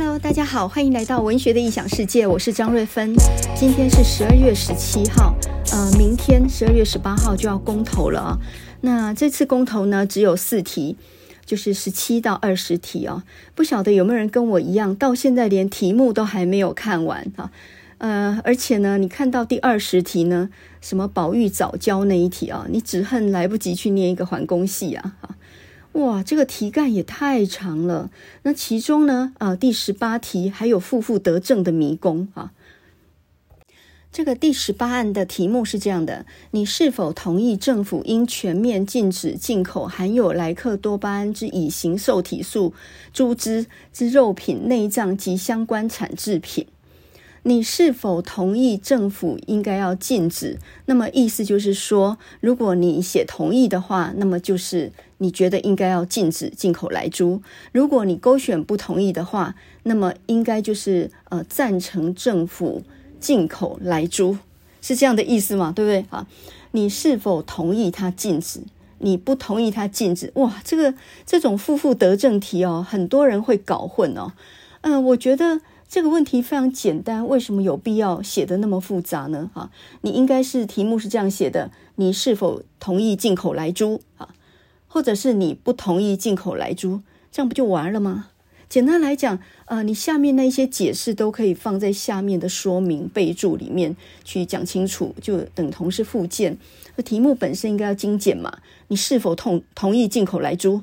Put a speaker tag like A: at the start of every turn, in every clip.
A: Hello，大家好，欢迎来到文学的异想世界，我是张瑞芬。今天是十二月十七号，呃，明天十二月十八号就要公投了啊。那这次公投呢，只有四题，就是十七到二十题啊。不晓得有没有人跟我一样，到现在连题目都还没有看完啊？呃，而且呢，你看到第二十题呢，什么宝玉早教那一题啊，你只恨来不及去念一个环工系啊！哇，这个题干也太长了。那其中呢，啊，第十八题还有负负得正的迷宫啊。这个第十八案的题目是这样的：你是否同意政府应全面禁止进口含有莱克多巴胺之乙型受体素猪只之肉品、内脏及相关产制品？你是否同意政府应该要禁止？那么意思就是说，如果你写同意的话，那么就是你觉得应该要禁止进口莱猪；如果你勾选不同意的话，那么应该就是呃赞成政府进口莱猪，是这样的意思吗？对不对？啊，你是否同意他禁止？你不同意他禁止？哇，这个这种负负得正题哦，很多人会搞混哦。嗯、我觉得。这个问题非常简单，为什么有必要写得那么复杂呢？哈，你应该是题目是这样写的：你是否同意进口莱猪？啊，或者是你不同意进口莱猪，这样不就完了吗？简单来讲，呃，你下面那些解释都可以放在下面的说明备注里面去讲清楚，就等同是附件。那题目本身应该要精简嘛？你是否同同意进口莱猪？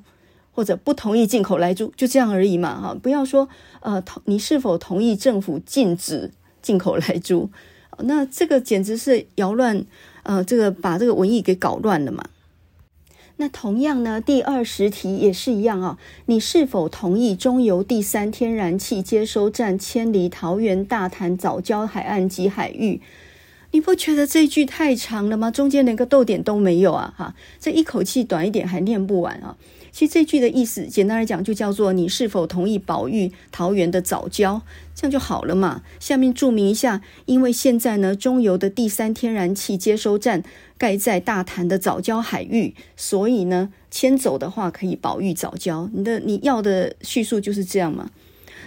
A: 或者不同意进口莱猪，就这样而已嘛，哈！不要说，呃，同你是否同意政府禁止进口莱猪？那这个简直是扰乱，呃，这个把这个文意给搞乱了嘛。那同样呢，第二十题也是一样啊，你是否同意中油第三天然气接收站迁离桃园大潭早礁海岸及海域？你不觉得这句太长了吗？中间连个逗点都没有啊！哈，这一口气短一点还念不完啊！其实这句的意思，简单来讲就叫做你是否同意保育桃园的藻礁，这样就好了嘛。下面注明一下，因为现在呢，中油的第三天然气接收站盖在大潭的藻礁海域，所以呢，迁走的话可以保育藻礁。你的你要的叙述就是这样嘛。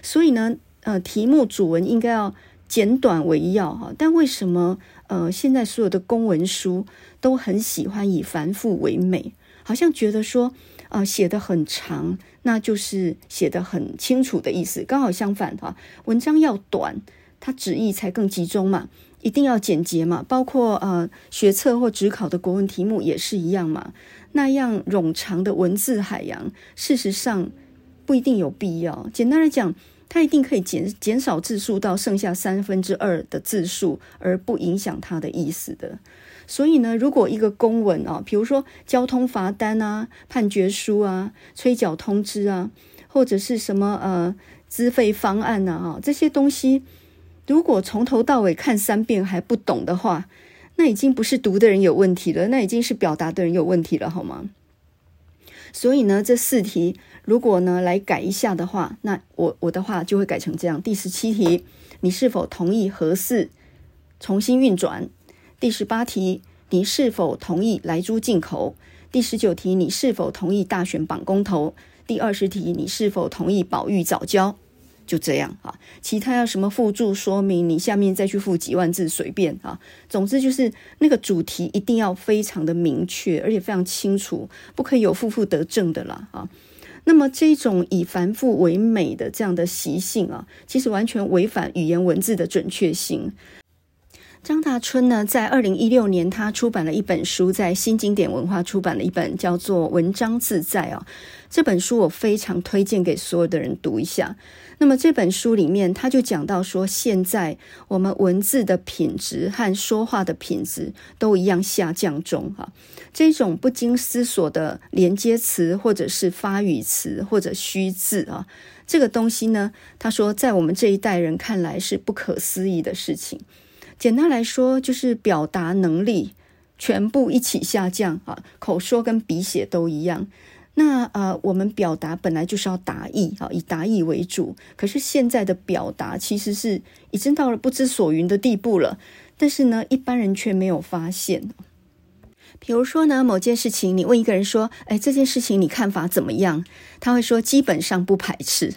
A: 所以呢，呃，题目主文应该要简短为要哈。但为什么？呃，现在所有的公文书都很喜欢以繁复为美，好像觉得说，呃，写得很长，那就是写得很清楚的意思。刚好相反哈，文章要短，它旨意才更集中嘛，一定要简洁嘛。包括呃学测或指考的国文题目也是一样嘛。那样冗长的文字海洋，事实上不一定有必要。简单来讲。它一定可以减减少字数到剩下三分之二的字数，而不影响它的意思的。所以呢，如果一个公文啊，比如说交通罚单啊、判决书啊、催缴通知啊，或者是什么呃资费方案呐啊，这些东西，如果从头到尾看三遍还不懂的话，那已经不是读的人有问题了，那已经是表达的人有问题了，好吗？所以呢，这四题如果呢来改一下的话，那我我的话就会改成这样：第十七题，你是否同意核四重新运转？第十八题，你是否同意莱猪进口？第十九题，你是否同意大选绑公投？第二十题，你是否同意保育藻礁？就这样啊，其他要什么附注说明，你下面再去附几万字随便啊。总之就是那个主题一定要非常的明确，而且非常清楚，不可以有负负得正的啦啊。那么这种以繁复为美的这样的习性啊，其实完全违反语言文字的准确性。张大春呢，在二零一六年，他出版了一本书，在新经典文化出版了一本叫做《文章自在》啊。这本书我非常推荐给所有的人读一下。那么这本书里面，他就讲到说，现在我们文字的品质和说话的品质都一样下降中哈。这种不经思索的连接词，或者是发语词，或者虚字啊，这个东西呢，他说在我们这一代人看来是不可思议的事情。简单来说，就是表达能力全部一起下降啊，口说跟笔写都一样。那呃，我们表达本来就是要达意啊，以达意为主。可是现在的表达其实是已经到了不知所云的地步了，但是呢，一般人却没有发现。比如说呢，某件事情，你问一个人说：“哎，这件事情你看法怎么样？”他会说：“基本上不排斥。”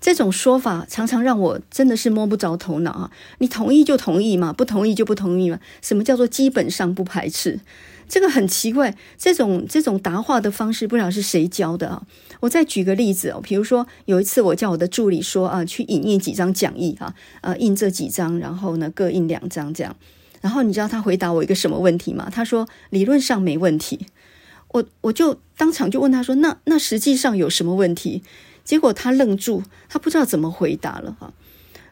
A: 这种说法常常让我真的是摸不着头脑啊！你同意就同意嘛，不同意就不同意嘛。什么叫做基本上不排斥？这个很奇怪，这种这种答话的方式不知道是谁教的啊？我再举个例子哦，比如说有一次我叫我的助理说啊，去影印几张讲义哈，呃，印这几张，然后呢各印两张这样。然后你知道他回答我一个什么问题吗？他说理论上没问题。我我就当场就问他说，那那实际上有什么问题？结果他愣住，他不知道怎么回答了哈。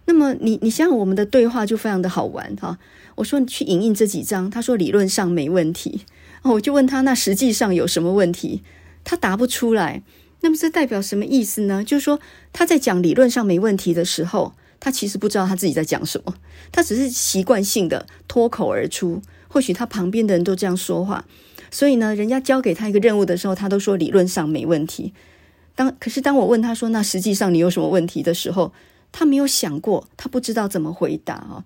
A: 那么你你想想我们的对话就非常的好玩哈。我说你去影印这几张，他说理论上没问题。我就问他那实际上有什么问题？他答不出来。那么这代表什么意思呢？就是说他在讲理论上没问题的时候，他其实不知道他自己在讲什么，他只是习惯性的脱口而出。或许他旁边的人都这样说话，所以呢，人家交给他一个任务的时候，他都说理论上没问题。当可是当我问他说，那实际上你有什么问题的时候，他没有想过，他不知道怎么回答啊。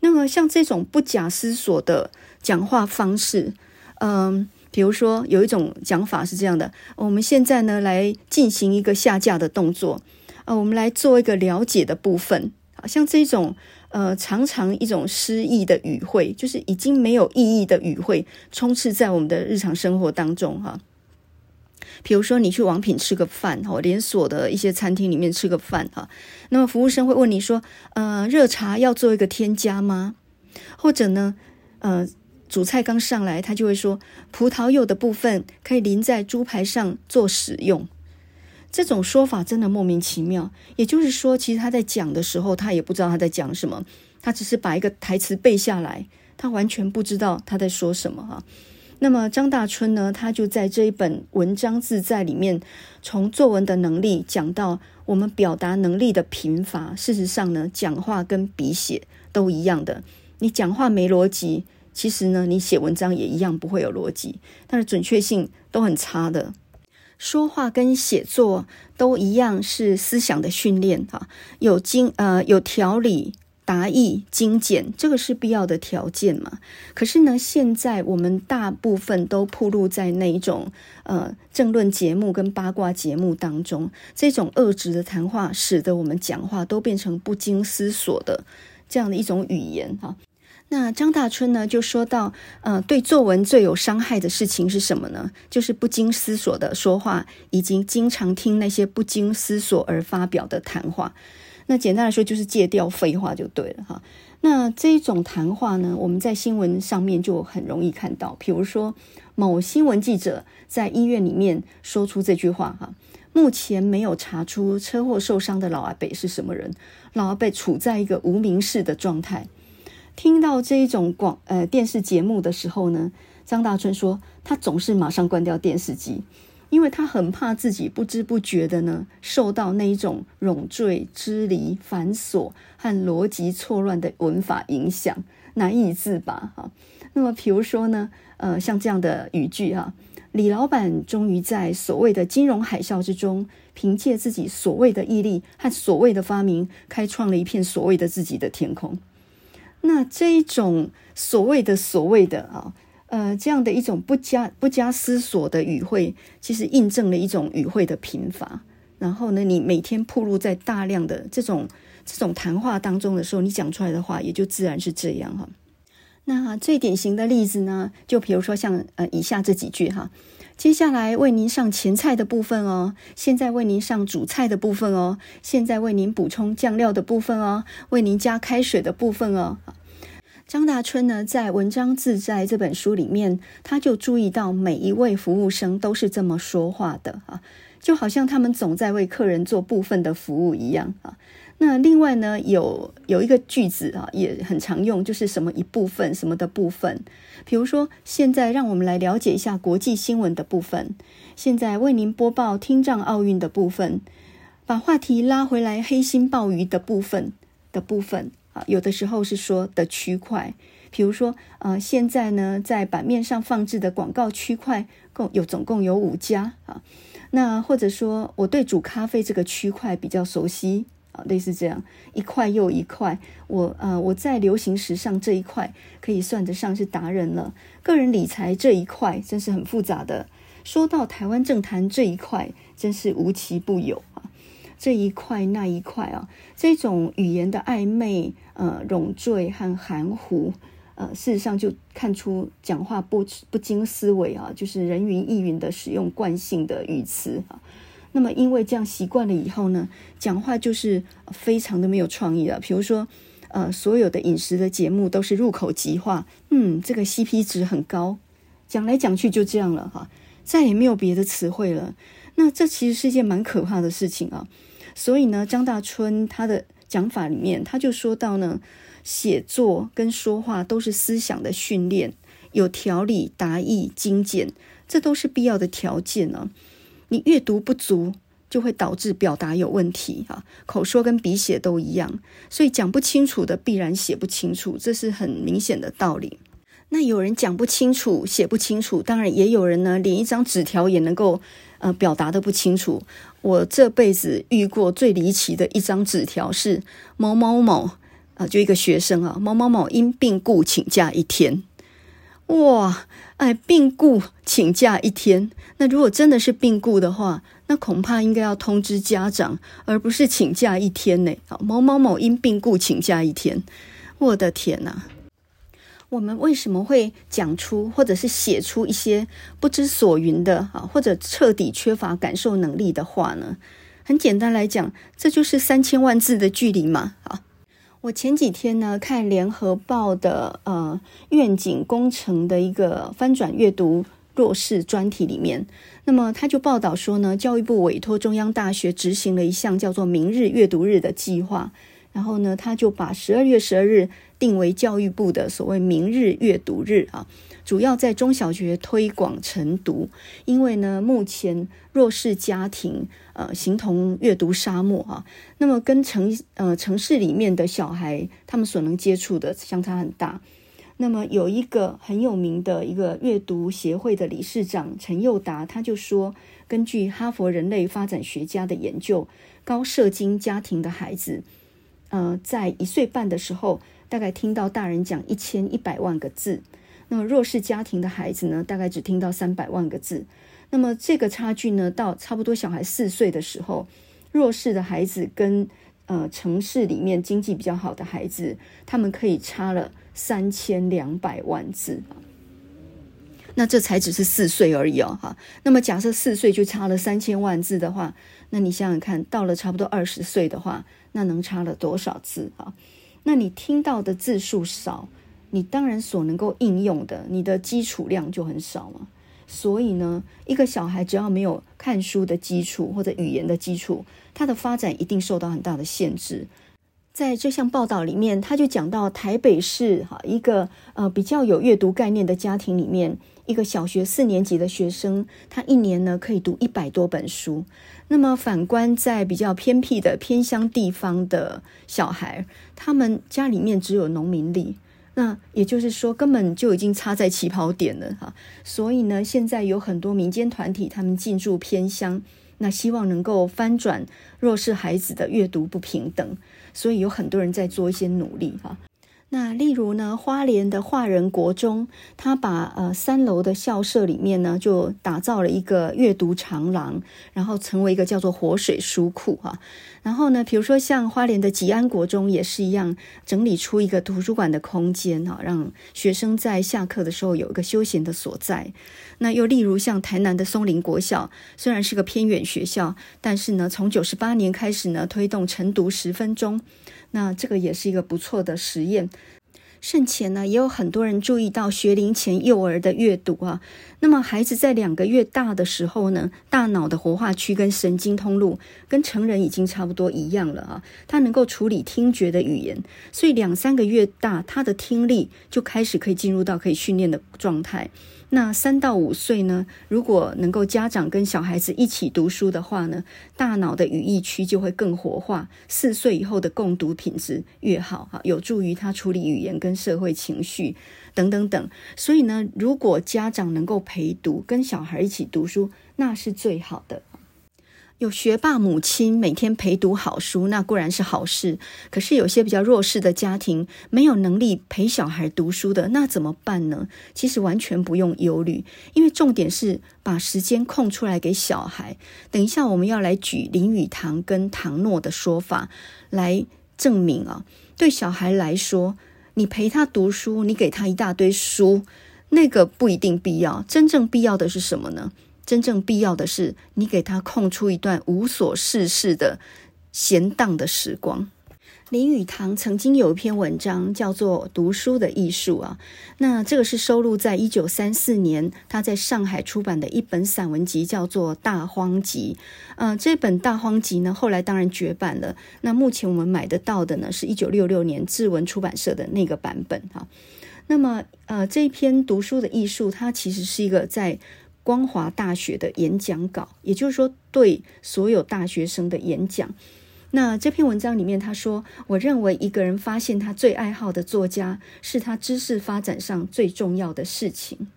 A: 那么像这种不假思索的讲话方式，嗯，比如说有一种讲法是这样的：我们现在呢来进行一个下架的动作啊，我们来做一个了解的部分好，像这种呃常常一种失意的语汇，就是已经没有意义的语汇，充斥在我们的日常生活当中哈。比如说，你去王品吃个饭，哈，连锁的一些餐厅里面吃个饭，哈，那么服务生会问你说，呃，热茶要做一个添加吗？或者呢，呃，主菜刚上来，他就会说，葡萄柚的部分可以淋在猪排上做使用。这种说法真的莫名其妙。也就是说，其实他在讲的时候，他也不知道他在讲什么，他只是把一个台词背下来，他完全不知道他在说什么，哈。那么张大春呢，他就在这一本文章自在里面，从作文的能力讲到我们表达能力的贫乏。事实上呢，讲话跟笔写都一样的。你讲话没逻辑，其实呢，你写文章也一样不会有逻辑，但是准确性都很差的。说话跟写作都一样，是思想的训练哈，有经呃有条理。答意精简，这个是必要的条件嘛？可是呢，现在我们大部分都铺露在那一种呃政论节目跟八卦节目当中，这种恶质的谈话，使得我们讲话都变成不经思索的这样的一种语言哈。那张大春呢就说到，呃，对作文最有伤害的事情是什么呢？就是不经思索的说话，以及经常听那些不经思索而发表的谈话。那简单来说，就是戒掉废话就对了哈。那这一种谈话呢，我们在新闻上面就很容易看到。比如说，某新闻记者在医院里面说出这句话哈：目前没有查出车祸受伤的老阿伯是什么人，老阿伯处在一个无名氏的状态。听到这一种广呃电视节目的时候呢，张大春说他总是马上关掉电视机。因为他很怕自己不知不觉的呢，受到那一种冗赘、支离、繁琐和逻辑错乱的文法影响，难以自拔哈。那么，比如说呢，呃，像这样的语句哈，李老板终于在所谓的金融海啸之中，凭借自己所谓的毅力和所谓的发明，开创了一片所谓的自己的天空。那这一种所谓的所谓的啊。呃，这样的一种不加不加思索的语汇，其实印证了一种语汇的贫乏。然后呢，你每天暴露在大量的这种这种谈话当中的时候，你讲出来的话也就自然是这样哈。那最典型的例子呢，就比如说像呃以下这几句哈，接下来为您上前菜的部分哦，现在为您上主菜的部分哦，现在为您补充酱料的部分哦，为您加开水的部分哦。张大春呢，在《文章自在》这本书里面，他就注意到每一位服务生都是这么说话的啊，就好像他们总在为客人做部分的服务一样啊。那另外呢，有有一个句子啊，也很常用，就是什么一部分什么的部分。比如说，现在让我们来了解一下国际新闻的部分。现在为您播报听障奥运的部分，把话题拉回来黑心鲍鱼的部分的部分。有的时候是说的区块，比如说，呃，现在呢，在版面上放置的广告区块共有总共有五家啊。那或者说，我对煮咖啡这个区块比较熟悉啊，类似这样一块又一块。我呃，我在流行时尚这一块可以算得上是达人了。个人理财这一块真是很复杂的。说到台湾政坛这一块，真是无奇不有。这一块那一块啊，这种语言的暧昧、呃冗赘和含糊，呃，事实上就看出讲话不不经思维啊，就是人云亦云的使用惯性的语词啊。那么因为这样习惯了以后呢，讲话就是非常的没有创意了。比如说，呃，所有的饮食的节目都是入口即化，嗯，这个 CP 值很高，讲来讲去就这样了哈，再也没有别的词汇了。那这其实是一件蛮可怕的事情啊。所以呢，张大春他的讲法里面，他就说到呢，写作跟说话都是思想的训练，有条理、达意、精简，这都是必要的条件呢、啊。你阅读不足，就会导致表达有问题啊。口说跟笔写都一样，所以讲不清楚的必然写不清楚，这是很明显的道理。那有人讲不清楚，写不清楚，当然也有人呢，连一张纸条也能够。呃，表达的不清楚。我这辈子遇过最离奇的一张纸条是某某某啊、就一个学生啊，某某某因病故请假一天。哇，哎，病故请假一天。那如果真的是病故的话，那恐怕应该要通知家长，而不是请假一天呢。好，某某某因病故请假一天。我的天哪！我们为什么会讲出或者是写出一些不知所云的啊，或者彻底缺乏感受能力的话呢？很简单来讲，这就是三千万字的距离嘛。啊，我前几天呢看联合报的呃愿景工程的一个翻转阅读弱势专题里面，那么他就报道说呢，教育部委托中央大学执行了一项叫做“明日阅读日”的计划。然后呢，他就把十二月十二日定为教育部的所谓“明日阅读日”啊，主要在中小学推广晨读。因为呢，目前弱势家庭呃形同阅读沙漠啊，那么跟城呃城市里面的小孩他们所能接触的相差很大。那么有一个很有名的一个阅读协会的理事长陈佑达，他就说，根据哈佛人类发展学家的研究，高社经家庭的孩子。呃，在一岁半的时候，大概听到大人讲一千一百万个字，那么弱势家庭的孩子呢，大概只听到三百万个字。那么这个差距呢，到差不多小孩四岁的时候，弱势的孩子跟呃城市里面经济比较好的孩子，他们可以差了三千两百万字。那这才只是四岁而已哦，哈。那么假设四岁就差了三千万字的话，那你想想看，到了差不多二十岁的话，那能差了多少字啊？那你听到的字数少，你当然所能够应用的，你的基础量就很少嘛。所以呢，一个小孩只要没有看书的基础或者语言的基础，他的发展一定受到很大的限制。在这项报道里面，他就讲到台北市哈一个呃比较有阅读概念的家庭里面。一个小学四年级的学生，他一年呢可以读一百多本书。那么反观在比较偏僻的偏乡地方的小孩，他们家里面只有农民力，那也就是说根本就已经差在起跑点了哈。所以呢，现在有很多民间团体，他们进驻偏乡，那希望能够翻转弱势孩子的阅读不平等，所以有很多人在做一些努力哈。那例如呢，花莲的华仁国中，他把呃三楼的校舍里面呢，就打造了一个阅读长廊，然后成为一个叫做活水书库哈。然后呢，比如说像花莲的吉安国中也是一样，整理出一个图书馆的空间哈，让学生在下课的时候有一个休闲的所在。那又例如像台南的松林国小，虽然是个偏远学校，但是呢，从九十八年开始呢，推动晨读十分钟。那这个也是一个不错的实验。甚前呢，也有很多人注意到学龄前幼儿的阅读啊。那么孩子在两个月大的时候呢，大脑的活化区跟神经通路跟成人已经差不多一样了啊。他能够处理听觉的语言，所以两三个月大，他的听力就开始可以进入到可以训练的状态。那三到五岁呢，如果能够家长跟小孩子一起读书的话呢，大脑的语义区就会更活化。四岁以后的共读品质越好，哈，有助于他处理语言跟社会情绪等等等。所以呢，如果家长能够陪读，跟小孩一起读书，那是最好的。有学霸母亲每天陪读好书，那固然是好事。可是有些比较弱势的家庭没有能力陪小孩读书的，那怎么办呢？其实完全不用忧虑，因为重点是把时间空出来给小孩。等一下我们要来举林语堂跟唐诺的说法来证明啊。对小孩来说，你陪他读书，你给他一大堆书，那个不一定必要。真正必要的是什么呢？真正必要的是，你给他空出一段无所事事的闲荡的时光。林语堂曾经有一篇文章叫做《读书的艺术》啊，那这个是收录在一九三四年他在上海出版的一本散文集，叫做《大荒集》。呃，这本《大荒集》呢，后来当然绝版了。那目前我们买得到的呢，是一九六六年志文出版社的那个版本哈。那么，呃，这篇《读书的艺术》，它其实是一个在光华大学的演讲稿，也就是说，对所有大学生的演讲。那这篇文章里面，他说：“我认为一个人发现他最爱好的作家，是他知识发展上最重要的事情。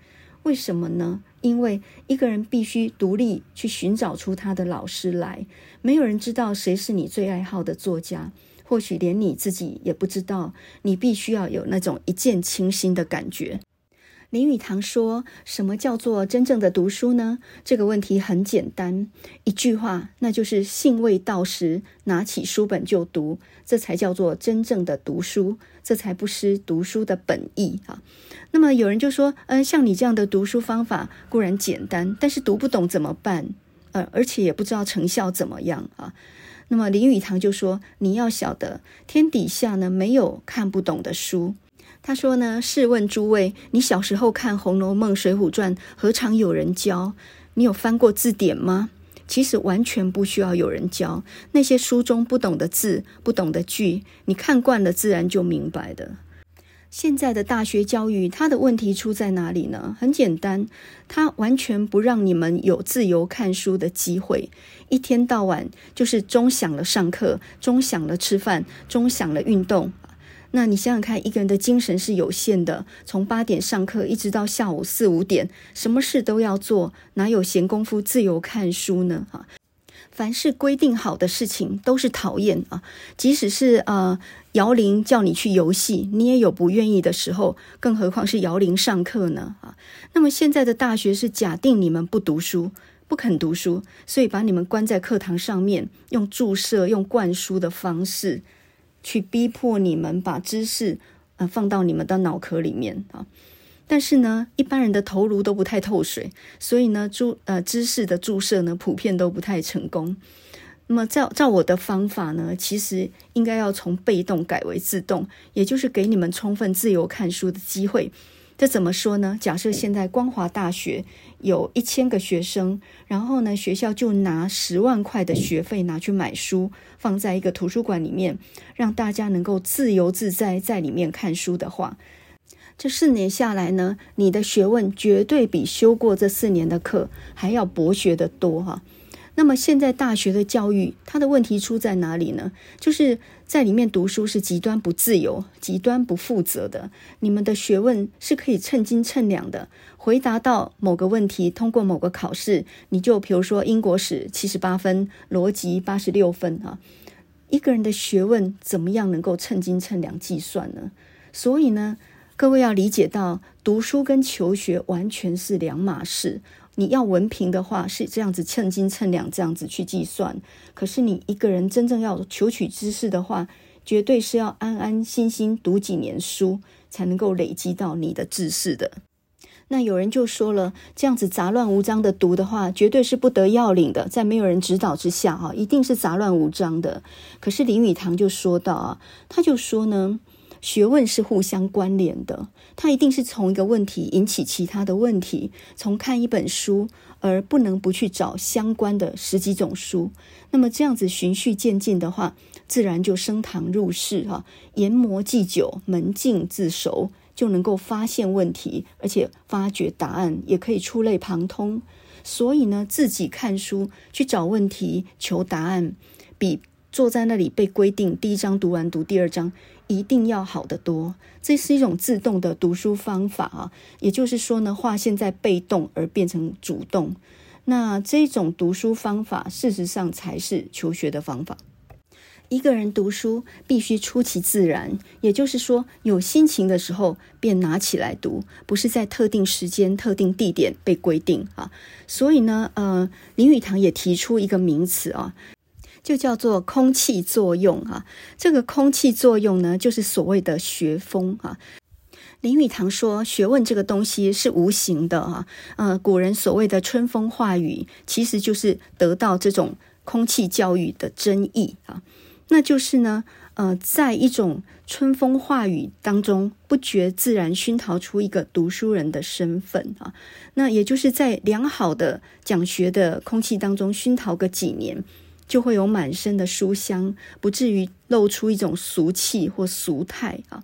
A: 为什么呢？因为一个人必须独立去寻找出他的老师来。没有人知道谁是你最爱好的作家，或许连你自己也不知道。你必须要有那种一见倾心的感觉。”林语堂说：“什么叫做真正的读书呢？这个问题很简单，一句话，那就是兴味到时，拿起书本就读，这才叫做真正的读书，这才不失读书的本意啊。那么有人就说，嗯，像你这样的读书方法固然简单，但是读不懂怎么办？呃，而且也不知道成效怎么样啊。那么林语堂就说，你要晓得，天底下呢，没有看不懂的书。”他说呢，试问诸位，你小时候看《红楼梦》《水浒传》，何尝有人教？你有翻过字典吗？其实完全不需要有人教，那些书中不懂的字、不懂的句，你看惯了，自然就明白的。现在的大学教育，它的问题出在哪里呢？很简单，它完全不让你们有自由看书的机会，一天到晚就是钟响了上课，钟响了吃饭，钟响了运动。那你想想看，一个人的精神是有限的，从八点上课一直到下午四五点，什么事都要做，哪有闲工夫自由看书呢？啊，凡是规定好的事情都是讨厌啊，即使是呃摇铃叫你去游戏，你也有不愿意的时候，更何况是摇铃上课呢？啊，那么现在的大学是假定你们不读书，不肯读书，所以把你们关在课堂上面，用注射、用灌输的方式。去逼迫你们把知识呃放到你们的脑壳里面啊，但是呢，一般人的头颅都不太透水，所以呢，注呃知识的注射呢，普遍都不太成功。那么照照我的方法呢，其实应该要从被动改为自动，也就是给你们充分自由看书的机会。这怎么说呢？假设现在光华大学有一千个学生，然后呢，学校就拿十万块的学费拿去买书，放在一个图书馆里面，让大家能够自由自在在里面看书的话，这四年下来呢，你的学问绝对比修过这四年的课还要博学得多哈。那么现在大学的教育，它的问题出在哪里呢？就是在里面读书是极端不自由、极端不负责的。你们的学问是可以称斤称两的，回答到某个问题，通过某个考试，你就比如说英国史七十八分，逻辑八十六分啊。一个人的学问怎么样能够称斤称两计算呢？所以呢，各位要理解到，读书跟求学完全是两码事。你要文凭的话是这样子称斤称两这样子去计算，可是你一个人真正要求取知识的话，绝对是要安安心心读几年书才能够累积到你的知识的。那有人就说了，这样子杂乱无章的读的话，绝对是不得要领的，在没有人指导之下哈，一定是杂乱无章的。可是林语堂就说到啊，他就说呢。学问是互相关联的，它一定是从一个问题引起其他的问题，从看一本书而不能不去找相关的十几种书。那么这样子循序渐进的话，自然就升堂入室哈，研磨既久，门径自熟，就能够发现问题，而且发掘答案，也可以触类旁通。所以呢，自己看书去找问题、求答案，比坐在那里被规定第一章读完读第二章。一定要好得多，这是一种自动的读书方法啊。也就是说呢，话现在被动而变成主动。那这种读书方法，事实上才是求学的方法。一个人读书必须出其自然，也就是说，有心情的时候便拿起来读，不是在特定时间、特定地点被规定啊。所以呢，呃，林语堂也提出一个名词啊，就叫做空气作用啊。这个空气作用呢，就是所谓的学风啊。林语堂说，学问这个东西是无形的啊。呃，古人所谓的春风化雨，其实就是得到这种空气教育的真意啊。那就是呢，呃，在一种春风化雨当中，不觉自然熏陶出一个读书人的身份啊。那也就是在良好的讲学的空气当中熏陶个几年，就会有满身的书香，不至于露出一种俗气或俗态啊。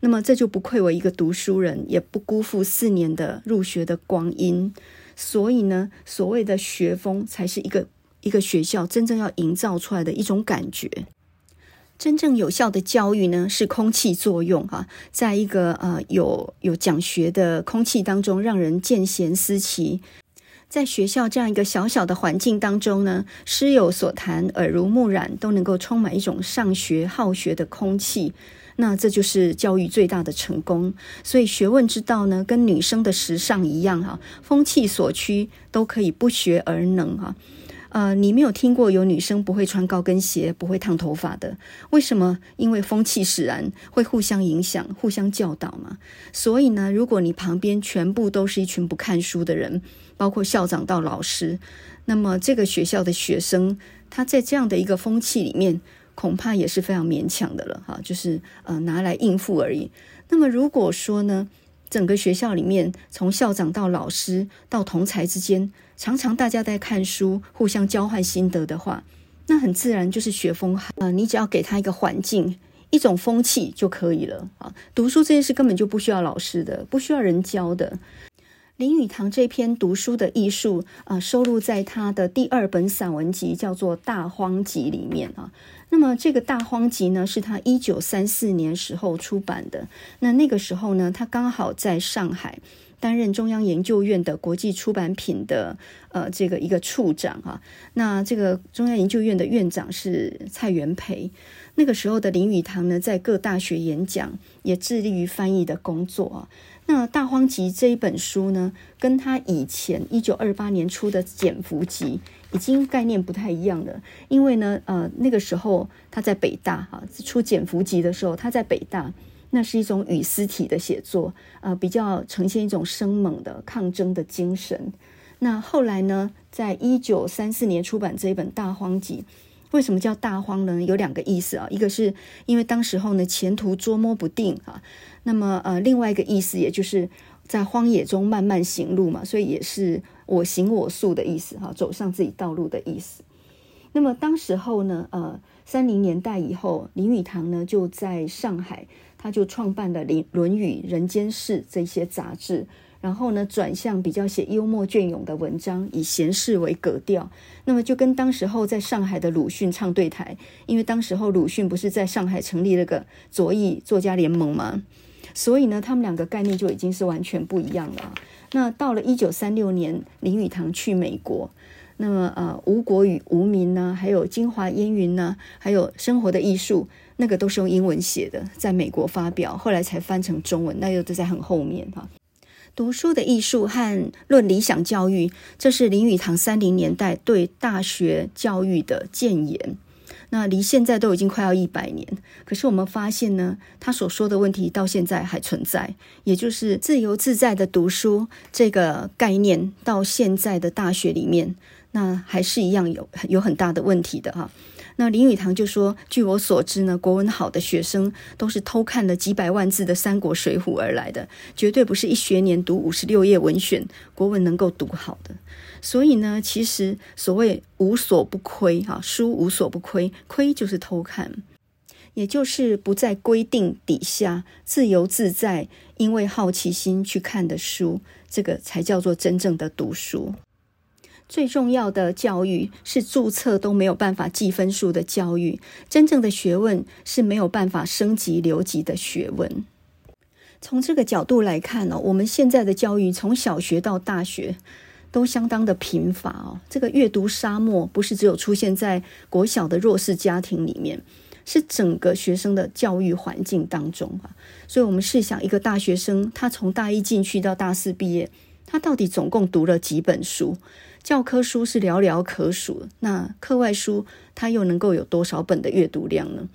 A: 那么这就不愧为一个读书人，也不辜负四年的入学的光阴。所以呢，所谓的学风，才是一个一个学校真正要营造出来的一种感觉。真正有效的教育呢，是空气作用哈，在一个呃有有讲学的空气当中，让人见贤思齐。在学校这样一个小小的环境当中呢，师有所谈，耳濡目染，都能够充满一种上学好学的空气。那这就是教育最大的成功。所以学问之道呢，跟女生的时尚一样哈，风气所趋，都可以不学而能哈。呃，你没有听过有女生不会穿高跟鞋、不会烫头发的？为什么？因为风气使然，会互相影响、互相教导嘛。所以呢，如果你旁边全部都是一群不看书的人，包括校长到老师，那么这个学校的学生，他在这样的一个风气里面，恐怕也是非常勉强的了哈，就是呃拿来应付而已。那么如果说呢，整个学校里面，从校长到老师到同才之间，常常大家在看书，互相交换心得的话，那很自然就是学风好。啊，你只要给他一个环境，一种风气就可以了啊。读书这件事根本就不需要老师的，不需要人教的。林语堂这篇读书的艺术啊，收录在他的第二本散文集，叫做《大荒集》里面啊。那么这个《大荒集》呢，是他一九三四年时候出版的。那那个时候呢，他刚好在上海。担任中央研究院的国际出版品的呃这个一个处长啊，那这个中央研究院的院长是蔡元培。那个时候的林语堂呢，在各大学演讲，也致力于翻译的工作啊。那《大荒集》这一本书呢，跟他以前一九二八年出的《简福集》已经概念不太一样了，因为呢，呃，那个时候他在北大哈，出《简福集》的时候，他在北大。那是一种语丝体的写作，呃，比较呈现一种生猛的抗争的精神。那后来呢，在一九三四年出版这一本《大荒集》，为什么叫大荒呢？有两个意思啊，一个是因为当时候呢前途捉摸不定啊，那么呃另外一个意思也就是在荒野中慢慢行路嘛，所以也是我行我素的意思哈，走上自己道路的意思。那么当时候呢，呃，三零年代以后，林语堂呢就在上海。他就创办了《林论语》《人间世》这些杂志，然后呢，转向比较写幽默隽永的文章，以闲适为格调。那么就跟当时候在上海的鲁迅唱对台，因为当时候鲁迅不是在上海成立了个左翼作家联盟吗？所以呢，他们两个概念就已经是完全不一样了。那到了一九三六年，林语堂去美国。那么，呃，吴国语、无名呢，还有京华烟云呢，还有生活的艺术，那个都是用英文写的，在美国发表，后来才翻成中文，那又都在很后面哈。读书的艺术和论理想教育，这是林语堂三零年代对大学教育的建言。那离现在都已经快要一百年，可是我们发现呢，他所说的问题到现在还存在，也就是自由自在的读书这个概念，到现在的大学里面。那还是一样有有很大的问题的哈。那林语堂就说：“据我所知呢，国文好的学生都是偷看了几百万字的《三国》《水浒》而来的，绝对不是一学年读五十六页文选国文能够读好的。所以呢，其实所谓无所不窥哈，书无所不窥，窥就是偷看，也就是不在规定底下自由自在，因为好奇心去看的书，这个才叫做真正的读书。”最重要的教育是注册都没有办法计分数的教育，真正的学问是没有办法升级留级的学问。从这个角度来看呢，我们现在的教育从小学到大学，都相当的贫乏哦。这个阅读沙漠不是只有出现在国小的弱势家庭里面，是整个学生的教育环境当中啊。所以，我们试想，一个大学生，他从大一进去到大四毕业，他到底总共读了几本书？教科书是寥寥可数，那课外书他又能够有多少本的阅读量呢？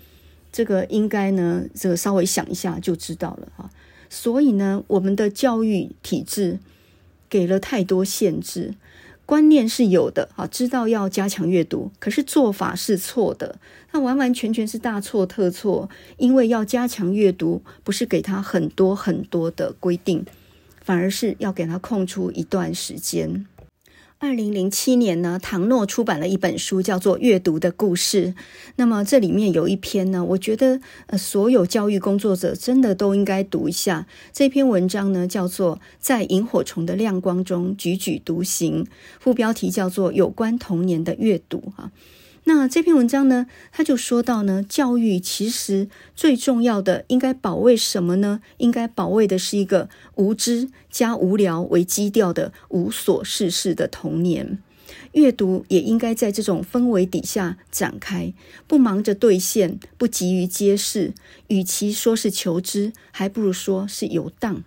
A: 这个应该呢，这个稍微想一下就知道了哈。所以呢，我们的教育体制给了太多限制，观念是有的啊，知道要加强阅读，可是做法是错的，那完完全全是大错特错。因为要加强阅读，不是给他很多很多的规定，反而是要给他空出一段时间。二零零七年呢，唐诺出版了一本书，叫做《阅读的故事》。那么这里面有一篇呢，我觉得呃，所有教育工作者真的都应该读一下。这篇文章呢，叫做《在萤火虫的亮光中踽踽独行》，副标题叫做《有关童年的阅读》哈。那这篇文章呢，他就说到呢，教育其实最重要的应该保卫什么呢？应该保卫的是一个无知加无聊为基调的无所事事的童年。阅读也应该在这种氛围底下展开，不忙着兑现，不急于揭示。与其说是求知，还不如说是游荡。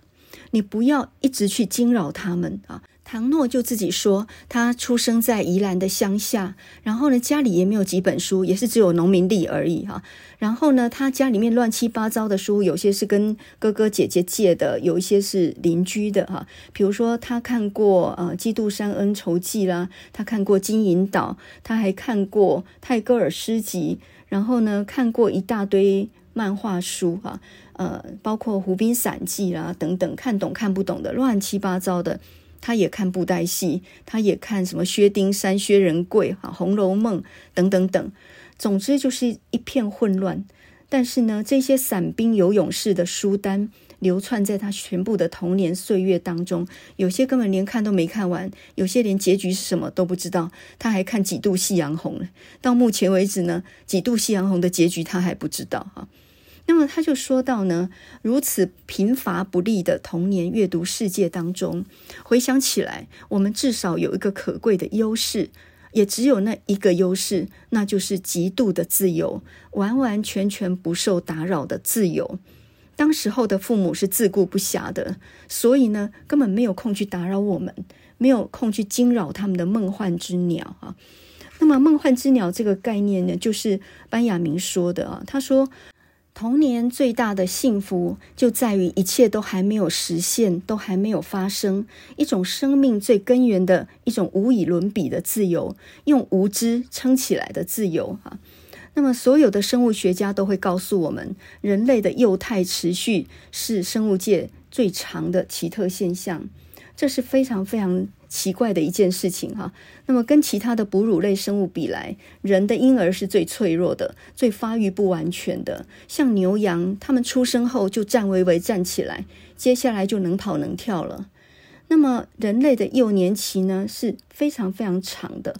A: 你不要一直去惊扰他们啊。唐诺就自己说，他出生在宜兰的乡下，然后呢，家里也没有几本书，也是只有农民历而已哈。然后呢，他家里面乱七八糟的书，有些是跟哥哥姐姐借的，有一些是邻居的哈。比如说，他看过呃《基督山恩仇记》啦，他看过《金银岛》，他还看过泰戈尔诗集，然后呢，看过一大堆漫画书哈，呃，包括《湖滨散记》啦等等，看懂看不懂的，乱七八糟的。他也看布袋戏，他也看什么薛丁山、薛仁贵、哈《红楼梦》等等等，总之就是一片混乱。但是呢，这些散兵游勇式的书单流窜在他全部的童年岁月当中，有些根本连看都没看完，有些连结局是什么都不知道。他还看几度夕阳红了，到目前为止呢，几度夕阳红的结局他还不知道哈。那么他就说到呢，如此贫乏不利的童年阅读世界当中，回想起来，我们至少有一个可贵的优势，也只有那一个优势，那就是极度的自由，完完全全不受打扰的自由。当时候的父母是自顾不暇的，所以呢，根本没有空去打扰我们，没有空去惊扰他们的梦幻之鸟啊。那么梦幻之鸟这个概念呢，就是班雅明说的啊，他说。童年最大的幸福就在于一切都还没有实现，都还没有发生，一种生命最根源的一种无以伦比的自由，用无知撑起来的自由哈。那么，所有的生物学家都会告诉我们，人类的幼态持续是生物界最长的奇特现象，这是非常非常。奇怪的一件事情哈，那么跟其他的哺乳类生物比来，人的婴儿是最脆弱的，最发育不完全的。像牛羊，它们出生后就站巍巍站起来，接下来就能跑能跳了。那么人类的幼年期呢，是非常非常长的。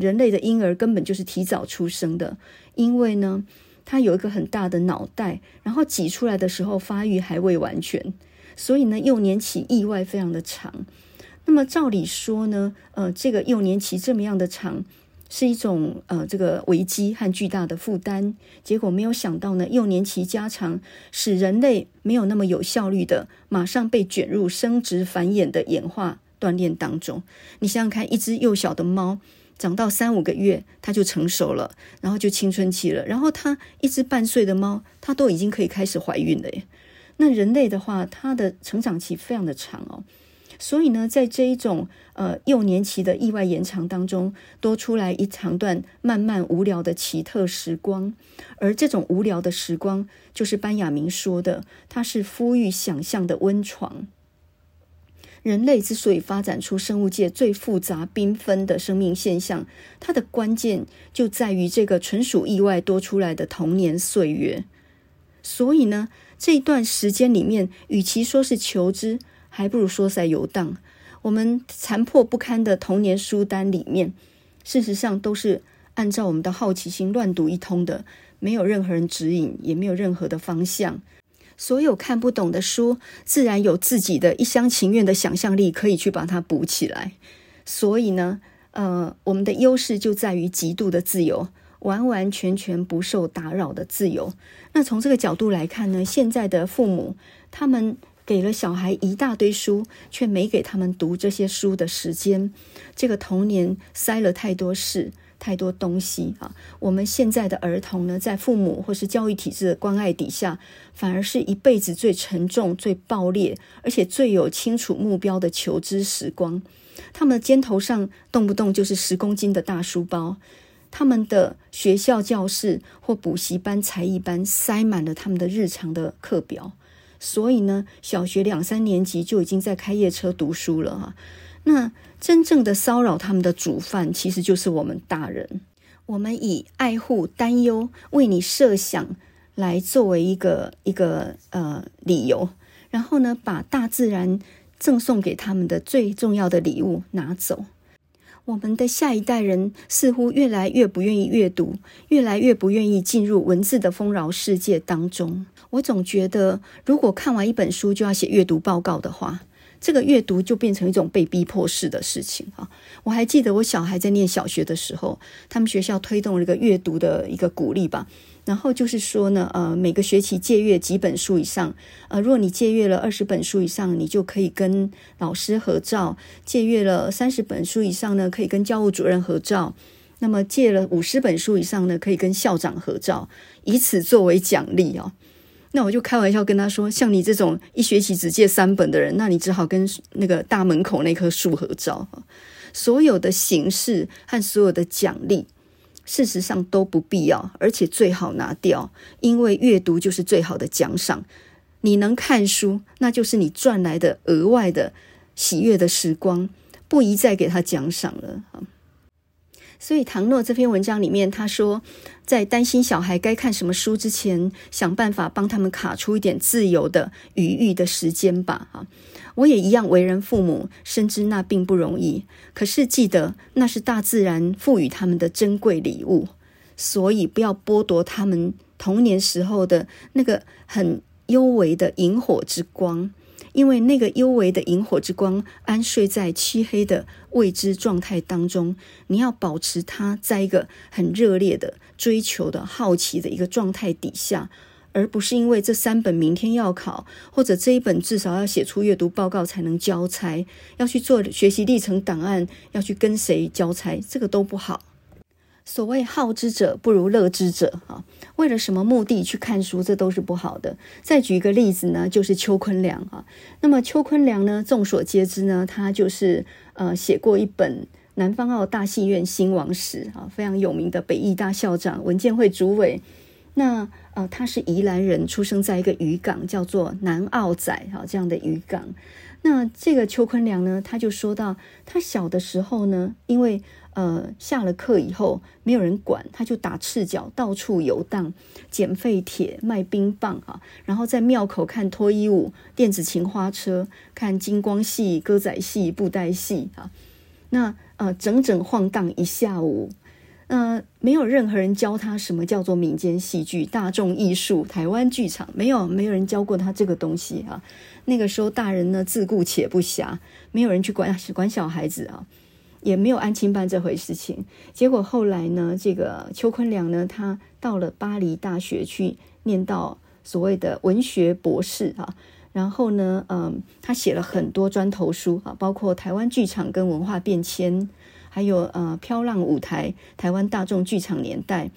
A: 人类的婴儿根本就是提早出生的，因为呢，它有一个很大的脑袋，然后挤出来的时候发育还未完全，所以呢，幼年期意外非常的长。那么照理说呢，呃，这个幼年期这么样的长，是一种呃这个危机和巨大的负担。结果没有想到呢，幼年期加长，使人类没有那么有效率的马上被卷入生殖繁衍的演化锻炼当中。你想想看，一只幼小的猫长到三五个月，它就成熟了，然后就青春期了。然后它一只半岁的猫，它都已经可以开始怀孕了耶。那人类的话，它的成长期非常的长哦。所以呢，在这一种呃幼年期的意外延长当中，多出来一长段漫漫无聊的奇特时光，而这种无聊的时光，就是班雅明说的，它是孵育想象的温床。人类之所以发展出生物界最复杂缤纷的生命现象，它的关键就在于这个纯属意外多出来的童年岁月。所以呢，这一段时间里面，与其说是求知，还不如说在游荡。我们残破不堪的童年书单里面，事实上都是按照我们的好奇心乱读一通的，没有任何人指引，也没有任何的方向。所有看不懂的书，自然有自己的一厢情愿的想象力，可以去把它补起来。所以呢，呃，我们的优势就在于极度的自由，完完全全不受打扰的自由。那从这个角度来看呢，现在的父母他们给了小孩一大堆书，却没给他们读这些书的时间，这个童年塞了太多事。太多东西啊！我们现在的儿童呢，在父母或是教育体制的关爱底下，反而是一辈子最沉重、最爆裂，而且最有清楚目标的求知时光。他们的肩头上动不动就是十公斤的大书包，他们的学校教室或补习班、才艺班塞满了他们的日常的课表，所以呢，小学两三年级就已经在开夜车读书了哈。那真正的骚扰他们的主犯，其实就是我们大人。我们以爱护、担忧、为你设想来作为一个一个呃理由，然后呢，把大自然赠送给他们的最重要的礼物拿走。我们的下一代人似乎越来越不愿意阅读，越来越不愿意进入文字的丰饶世界当中。我总觉得，如果看完一本书就要写阅读报告的话，这个阅读就变成一种被逼迫式的事情啊！我还记得我小孩在念小学的时候，他们学校推动了一个阅读的一个鼓励吧。然后就是说呢，呃，每个学期借阅几本书以上，呃，如果你借阅了二十本书以上，你就可以跟老师合照；借阅了三十本书以上呢，可以跟教务主任合照；那么借了五十本书以上呢，可以跟校长合照，以此作为奖励啊。那我就开玩笑跟他说：“像你这种一学期只借三本的人，那你只好跟那个大门口那棵树合照。所有的形式和所有的奖励，事实上都不必要，而且最好拿掉，因为阅读就是最好的奖赏。你能看书，那就是你赚来的额外的喜悦的时光，不宜再给他奖赏了。”所以唐诺这篇文章里面，他说，在担心小孩该看什么书之前，想办法帮他们卡出一点自由的余裕的时间吧。哈，我也一样为人父母，深知那并不容易。可是记得，那是大自然赋予他们的珍贵礼物，所以不要剥夺他们童年时候的那个很幽微的萤火之光。因为那个幽微的萤火之光安睡在漆黑的未知状态当中，你要保持它在一个很热烈的追求的好奇的一个状态底下，而不是因为这三本明天要考，或者这一本至少要写出阅读报告才能交差，要去做学习历程档案，要去跟谁交差，这个都不好。所谓好之者不如乐之者啊，为了什么目的去看书，这都是不好的。再举一个例子呢，就是邱坤良啊。那么邱坤良呢，众所皆知呢，他就是呃写过一本《南方澳大戏院兴亡史》啊，非常有名的北艺大校长、文建会主委。那呃他是宜兰人，出生在一个渔港叫做南澳仔哈这样的渔港。那这个邱坤良呢，他就说到，他小的时候呢，因为呃，下了课以后没有人管，他就打赤脚到处游荡，捡废铁、卖冰棒啊，然后在庙口看脱衣舞、电子琴花车，看金光戏、歌仔戏、布袋戏啊。那呃，整整晃荡一下午，那，没有任何人教他什么叫做民间戏剧、大众艺术、台湾剧场，没有，没有人教过他这个东西啊。那个时候大人呢自顾且不暇，没有人去管管小孩子啊。也没有安亲班这回事情，结果后来呢，这个邱坤良呢，他到了巴黎大学去念到所谓的文学博士啊，然后呢，嗯，他写了很多砖头书啊，包括台湾剧场跟文化变迁，还有呃飘浪舞台、台湾大众剧场年代、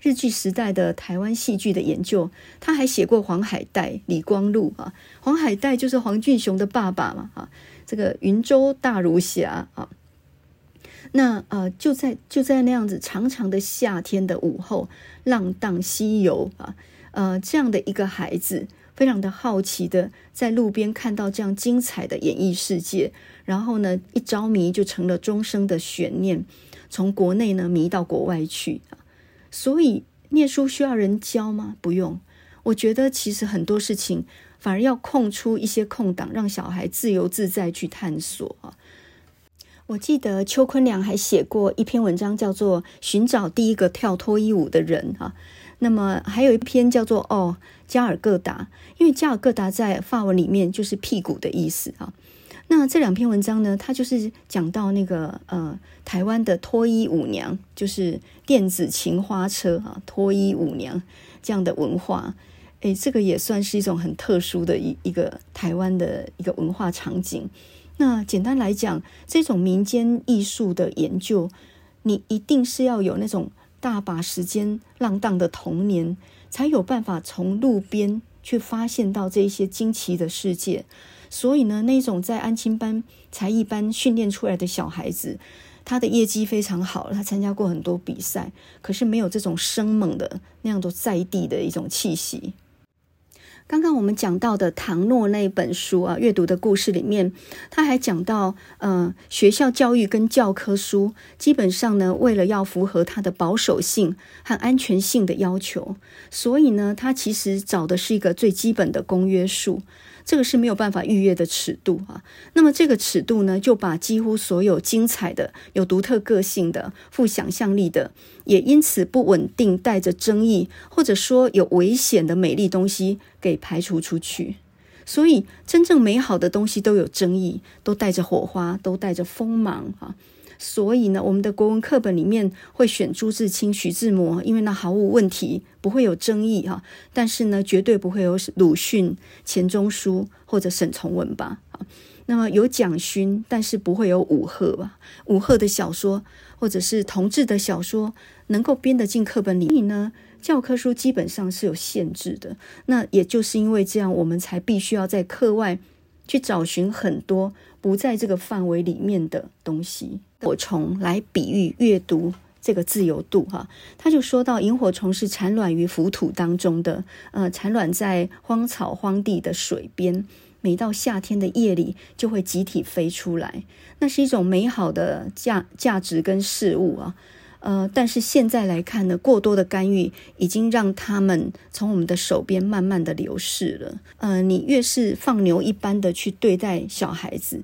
A: 日剧时代的台湾戏剧的研究，他还写过黄海岱、李光禄啊，黄海岱就是黄俊雄的爸爸嘛啊，这个云州大儒侠啊。那呃，就在就在那样子长长的夏天的午后，浪荡西游啊，呃，这样的一个孩子，非常的好奇的在路边看到这样精彩的演艺世界，然后呢，一着迷就成了终生的悬念，从国内呢迷到国外去啊。所以念书需要人教吗？不用。我觉得其实很多事情反而要空出一些空档，让小孩自由自在去探索啊。我记得邱坤良还写过一篇文章，叫做《寻找第一个跳脱衣舞的人》哈。那么还有一篇叫做《哦，加尔各答》，因为加尔各答在法文里面就是屁股的意思啊。那这两篇文章呢，它就是讲到那个呃台湾的脱衣舞娘，就是电子情花车啊，脱衣舞娘这样的文化。诶，这个也算是一种很特殊的一一个台湾的一个文化场景。那简单来讲，这种民间艺术的研究，你一定是要有那种大把时间浪荡的童年，才有办法从路边去发现到这些惊奇的世界。所以呢，那种在安亲班、才艺班训练出来的小孩子，他的业绩非常好，他参加过很多比赛，可是没有这种生猛的那样的在地的一种气息。刚刚我们讲到的唐诺那本书啊，阅读的故事里面，他还讲到，呃，学校教育跟教科书基本上呢，为了要符合它的保守性和安全性的要求，所以呢，他其实找的是一个最基本的公约数。这个是没有办法逾越的尺度啊。那么这个尺度呢，就把几乎所有精彩的、有独特个性的、富想象力的，也因此不稳定、带着争议或者说有危险的美丽东西给排除出去。所以，真正美好的东西都有争议，都带着火花，都带着锋芒啊。所以呢，我们的国文课本里面会选朱自清、徐志摩，因为那毫无问题，不会有争议哈。但是呢，绝对不会有鲁迅、钱钟书或者沈从文吧？那么有蒋勋，但是不会有武赫吧？武赫的小说或者是同志的小说能够编得进课本里所以呢？教科书基本上是有限制的。那也就是因为这样，我们才必须要在课外去找寻很多不在这个范围里面的东西。火虫来比喻阅读这个自由度，哈，他就说到，萤火虫是产卵于浮土当中的，呃，产卵在荒草荒地的水边，每到夏天的夜里就会集体飞出来，那是一种美好的价价值跟事物啊，呃，但是现在来看呢，过多的干预已经让他们从我们的手边慢慢的流逝了，呃，你越是放牛一般的去对待小孩子。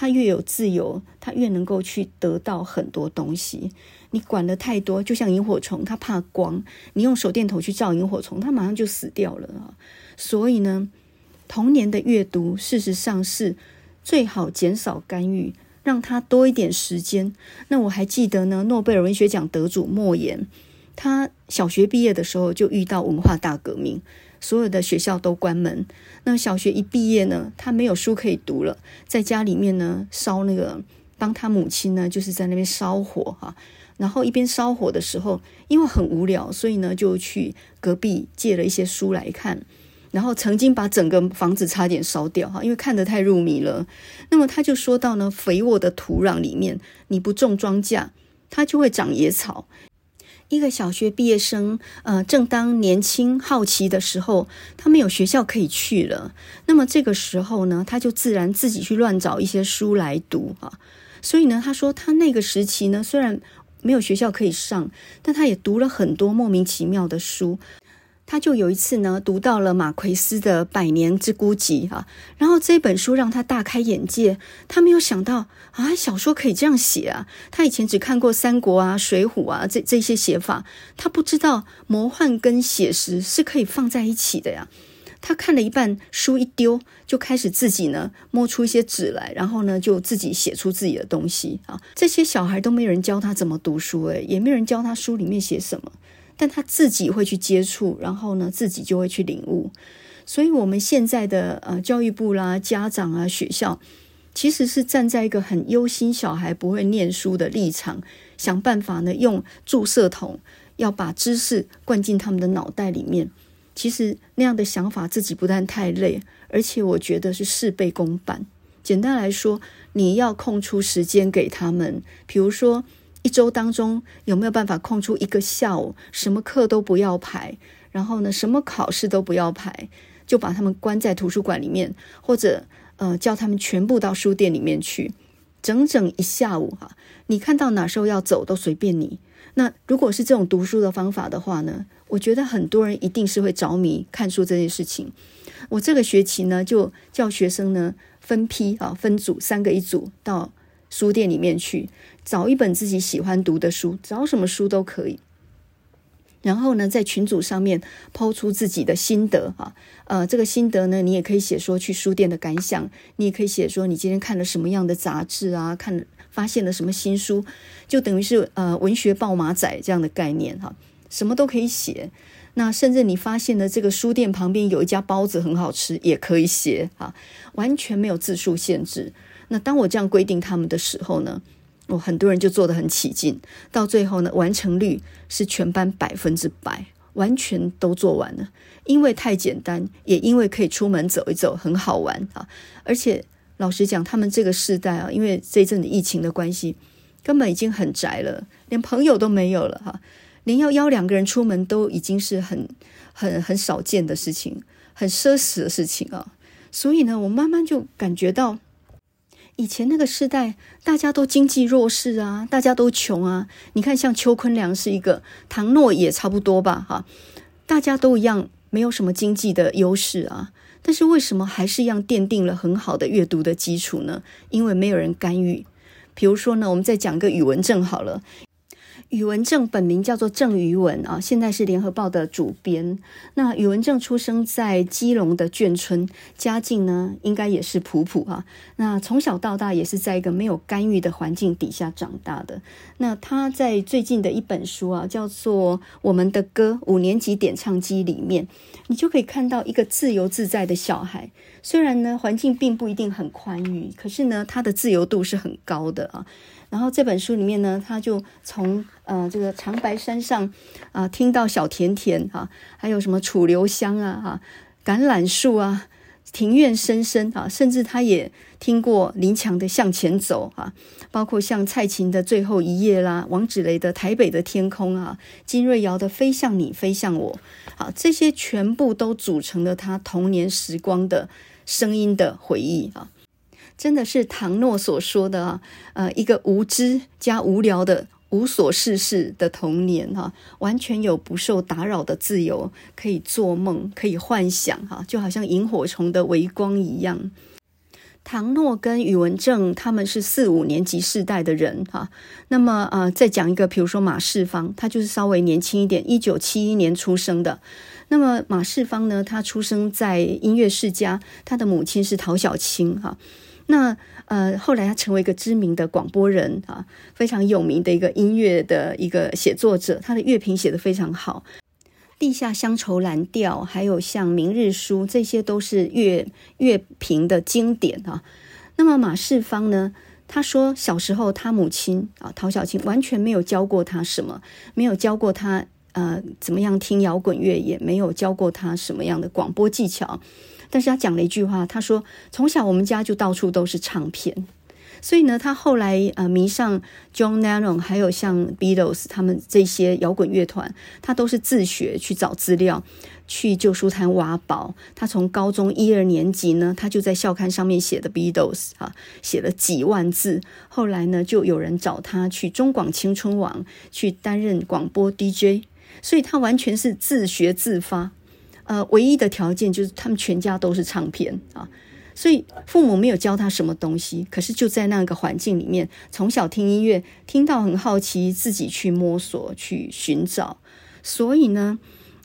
A: 他越有自由，他越能够去得到很多东西。你管得太多，就像萤火虫，它怕光，你用手电筒去照萤火虫，它马上就死掉了啊。所以呢，童年的阅读，事实上是最好减少干预，让他多一点时间。那我还记得呢，诺贝尔文学奖得主莫言，他小学毕业的时候就遇到文化大革命。所有的学校都关门，那小学一毕业呢，他没有书可以读了，在家里面呢烧那个，帮他母亲呢就是在那边烧火哈，然后一边烧火的时候，因为很无聊，所以呢就去隔壁借了一些书来看，然后曾经把整个房子差点烧掉哈，因为看得太入迷了。那么他就说到呢，肥沃的土壤里面，你不种庄稼，它就会长野草。一个小学毕业生，呃，正当年轻好奇的时候，他没有学校可以去了。那么这个时候呢，他就自然自己去乱找一些书来读啊。所以呢，他说他那个时期呢，虽然没有学校可以上，但他也读了很多莫名其妙的书。他就有一次呢，读到了马奎斯的《百年之孤寂》哈，然后这本书让他大开眼界。他没有想到啊，小说可以这样写啊！他以前只看过《三国》啊、《水浒》啊这这些写法，他不知道魔幻跟写实是可以放在一起的呀。他看了一半，书一丢，就开始自己呢摸出一些纸来，然后呢就自己写出自己的东西啊。这些小孩都没有人教他怎么读书，诶，也没有人教他书里面写什么。但他自己会去接触，然后呢，自己就会去领悟。所以，我们现在的呃教育部啦、家长啊、学校，其实是站在一个很忧心小孩不会念书的立场，想办法呢用注射筒要把知识灌进他们的脑袋里面。其实那样的想法自己不但太累，而且我觉得是事倍功半。简单来说，你要空出时间给他们，比如说。一周当中有没有办法空出一个下午，什么课都不要排，然后呢，什么考试都不要排，就把他们关在图书馆里面，或者呃，叫他们全部到书店里面去，整整一下午哈。你看到哪时候要走都随便你。那如果是这种读书的方法的话呢，我觉得很多人一定是会着迷看书这件事情。我这个学期呢，就叫学生呢分批啊，分组三个一组到书店里面去。找一本自己喜欢读的书，找什么书都可以。然后呢，在群组上面抛出自己的心得啊，呃，这个心得呢，你也可以写说去书店的感想，你也可以写说你今天看了什么样的杂志啊，看发现了什么新书，就等于是呃文学报马仔这样的概念哈，什么都可以写。那甚至你发现了这个书店旁边有一家包子很好吃，也可以写啊，完全没有字数限制。那当我这样规定他们的时候呢，我很多人就做得很起劲，到最后呢，完成率是全班百分之百，完全都做完了。因为太简单，也因为可以出门走一走，很好玩啊。而且老实讲，他们这个世代啊，因为这一阵的疫情的关系，根本已经很宅了，连朋友都没有了哈，连要邀两个人出门都已经是很很很少见的事情，很奢侈的事情啊。所以呢，我慢慢就感觉到。以前那个时代，大家都经济弱势啊，大家都穷啊。你看，像邱坤良是一个，唐诺也差不多吧，哈，大家都一样，没有什么经济的优势啊。但是为什么还是一样奠定了很好的阅读的基础呢？因为没有人干预。比如说呢，我们再讲个语文证好了。宇文正本名叫做郑于文啊，现在是联合报的主编。那宇文正出生在基隆的眷村，家境呢应该也是普普啊。那从小到大也是在一个没有干预的环境底下长大的。那他在最近的一本书啊，叫做《我们的歌》五年级点唱机里面，你就可以看到一个自由自在的小孩。虽然呢环境并不一定很宽裕，可是呢他的自由度是很高的啊。然后这本书里面呢，他就从呃这个长白山上啊、呃、听到小甜甜、啊，还有什么楚留香啊哈、啊，橄榄树啊，庭院深深啊，甚至他也听过林强的向前走啊，包括像蔡琴的最后一夜啦，王芷蕾的台北的天空啊，金瑞瑶的飞向你飞向我，啊，这些全部都组成了他童年时光的声音的回忆啊。真的是唐诺所说的啊，呃，一个无知加无聊的无所事事的童年哈，完全有不受打扰的自由，可以做梦，可以幻想哈，就好像萤火虫的微光一样。唐诺跟宇文正他们是四五年级世代的人哈，那么呃，再讲一个，比如说马世芳，他就是稍微年轻一点，一九七一年出生的。那么马世芳呢，他出生在音乐世家，他的母亲是陶小青哈。那呃，后来他成为一个知名的广播人啊，非常有名的一个音乐的一个写作者，他的乐评写得非常好，《地下乡愁蓝调》还有像《明日书》，这些都是乐乐评的经典啊。那么马世芳呢，他说小时候他母亲啊陶小青完全没有教过他什么，没有教过他呃怎么样听摇滚乐，也没有教过他什么样的广播技巧。但是他讲了一句话，他说：“从小我们家就到处都是唱片，所以呢，他后来呃迷上 John Lennon，还有像 Beatles 他们这些摇滚乐团，他都是自学去找资料，去旧书摊挖宝。他从高中一二年级呢，他就在校刊上面写的 Beatles 啊，写了几万字。后来呢，就有人找他去中广青春网去担任广播 DJ，所以他完全是自学自发。”呃，唯一的条件就是他们全家都是唱片啊，所以父母没有教他什么东西，可是就在那个环境里面，从小听音乐，听到很好奇，自己去摸索、去寻找。所以呢，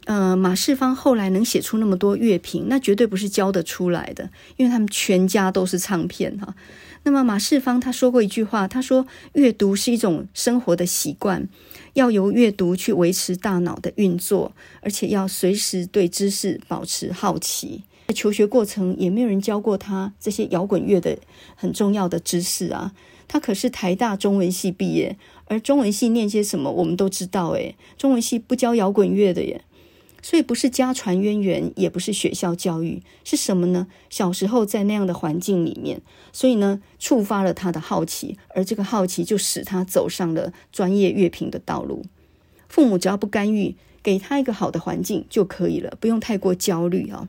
A: 呃，马世芳后来能写出那么多乐评，那绝对不是教得出来的，因为他们全家都是唱片哈。那么马世芳他说过一句话，他说：“阅读是一种生活的习惯。”要由阅读去维持大脑的运作，而且要随时对知识保持好奇。求学过程也没有人教过他这些摇滚乐的很重要的知识啊。他可是台大中文系毕业，而中文系念些什么我们都知道诶，中文系不教摇滚乐的耶。所以不是家传渊源，也不是学校教育，是什么呢？小时候在那样的环境里面，所以呢，触发了他的好奇，而这个好奇就使他走上了专业乐评的道路。父母只要不干预，给他一个好的环境就可以了，不用太过焦虑哦。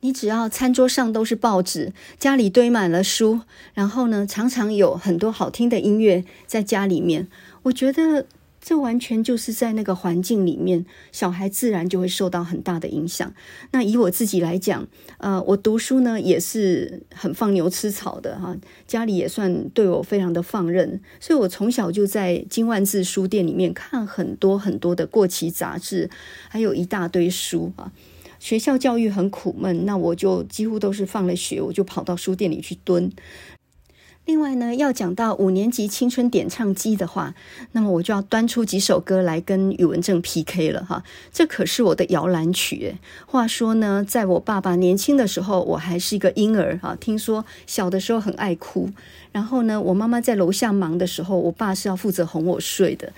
A: 你只要餐桌上都是报纸，家里堆满了书，然后呢，常常有很多好听的音乐在家里面，我觉得这完全就是在那个环境里面，小孩自然就会受到很大的影响。那以我自己来讲，呃，我读书呢也是很放牛吃草的哈，家里也算对我非常的放任，所以我从小就在金万字书店里面看很多很多的过期杂志，还有一大堆书啊。学校教育很苦闷，那我就几乎都是放了学，我就跑到书店里去蹲。另外呢，要讲到五年级青春点唱机的话，那么我就要端出几首歌来跟宇文正 PK 了哈。这可是我的摇篮曲诶。话说呢，在我爸爸年轻的时候，我还是一个婴儿哈。听说小的时候很爱哭，然后呢，我妈妈在楼下忙的时候，我爸是要负责哄我睡的。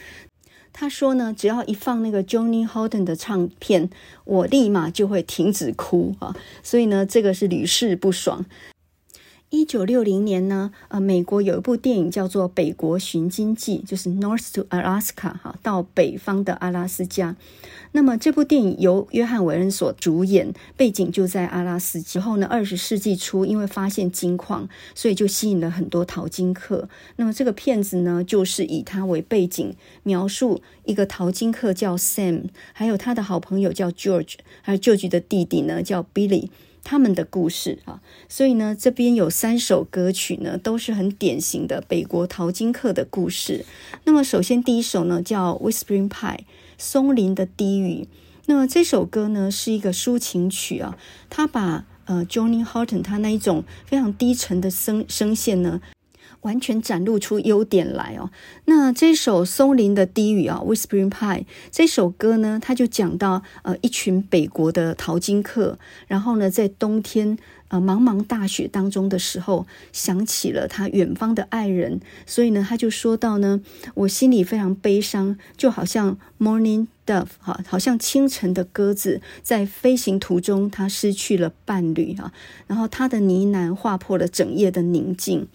A: 他说呢，只要一放那个 Johnny Holden 的唱片，我立马就会停止哭啊。所以呢，这个是屡试不爽。一九六零年呢，呃，美国有一部电影叫做《北国寻金记》，就是 North to Alaska，哈，到北方的阿拉斯加。那么这部电影由约翰·韦恩所主演，背景就在阿拉斯之后呢，二十世纪初，因为发现金矿，所以就吸引了很多淘金客。那么这个片子呢，就是以他为背景，描述一个淘金客叫 Sam，还有他的好朋友叫 George，还有 George 的弟弟呢叫 Billy。他们的故事啊，所以呢，这边有三首歌曲呢，都是很典型的北国淘金客的故事。那么，首先第一首呢叫《Whispering Pine》松林的低语。那么这首歌呢是一个抒情曲啊，它把呃 Johnny Horton 他那一种非常低沉的声声线呢。完全展露出优点来哦。那这首松林的低语啊，《Whispering Pine》这首歌呢，它就讲到呃一群北国的淘金客，然后呢在冬天呃茫茫大雪当中的时候，想起了他远方的爱人，所以呢他就说到呢，我心里非常悲伤，就好像 Morning Dove 哈，好像清晨的鸽子在飞行途中，它失去了伴侣啊，然后它的呢喃划破了整夜的宁静。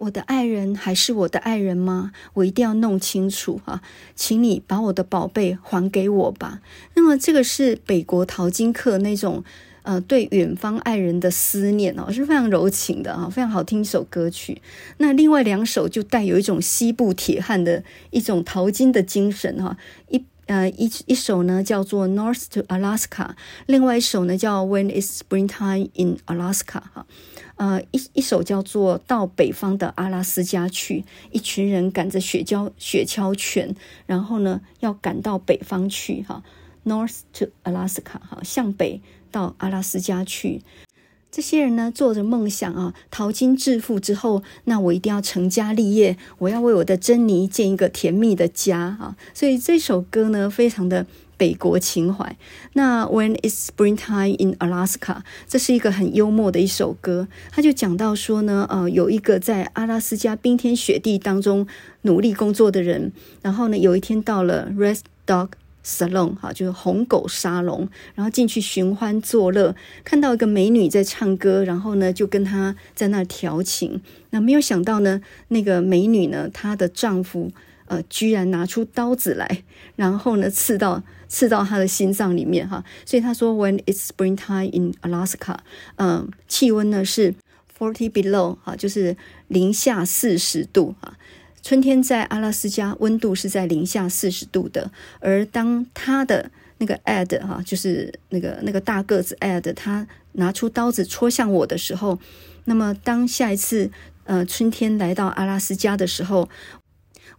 A: 我的爱人还是我的爱人吗？我一定要弄清楚哈，请你把我的宝贝还给我吧。那么这个是北国淘金客那种呃对远方爱人的思念哦，是非常柔情的啊，非常好听一首歌曲。那另外两首就带有一种西部铁汉的一种淘金的精神哈。一呃一一首呢叫做 North to Alaska，另外一首呢叫 When Is Springtime in Alaska 哈。呃，一一首叫做《到北方的阿拉斯加去》，一群人赶着雪橇、雪橇犬，然后呢，要赶到北方去，哈，North to Alaska，哈，向北到阿拉斯加去。这些人呢，做着梦想啊，淘金致富之后，那我一定要成家立业，我要为我的珍妮建一个甜蜜的家啊。所以这首歌呢，非常的。北国情怀。那 When it's springtime in Alaska，这是一个很幽默的一首歌。他就讲到说呢，呃，有一个在阿拉斯加冰天雪地当中努力工作的人，然后呢，有一天到了 Red Dog Salon，哈，就是红狗沙龙，然后进去寻欢作乐，看到一个美女在唱歌，然后呢，就跟她在那调情。那没有想到呢，那个美女呢，她的丈夫。呃，居然拿出刀子来，然后呢，刺到刺到他的心脏里面哈。所以他说，When it's springtime in Alaska，嗯、气温呢是 forty below 哈，就是零下四十度哈。春天在阿拉斯加温度是在零下四十度的，而当他的那个 ad 哈，就是那个那个大个子 ad，他拿出刀子戳向我的时候，那么当下一次呃春天来到阿拉斯加的时候。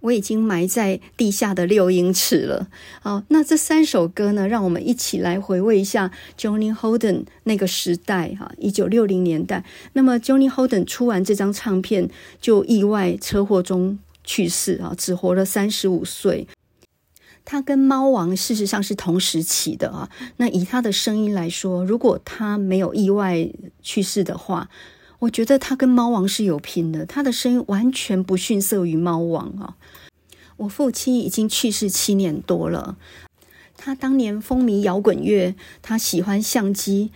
A: 我已经埋在地下的六英尺了。好，那这三首歌呢，让我们一起来回味一下 Johnny Holden 那个时代，哈，一九六零年代。那么 Johnny Holden 出完这张唱片，就意外车祸中去世啊，只活了三十五岁。他跟猫王事实上是同时期的啊。那以他的声音来说，如果他没有意外去世的话，我觉得他跟猫王是有拼的，他的声音完全不逊色于猫王啊！我父亲已经去世七年多了，他当年风靡摇滚乐，他喜欢相机，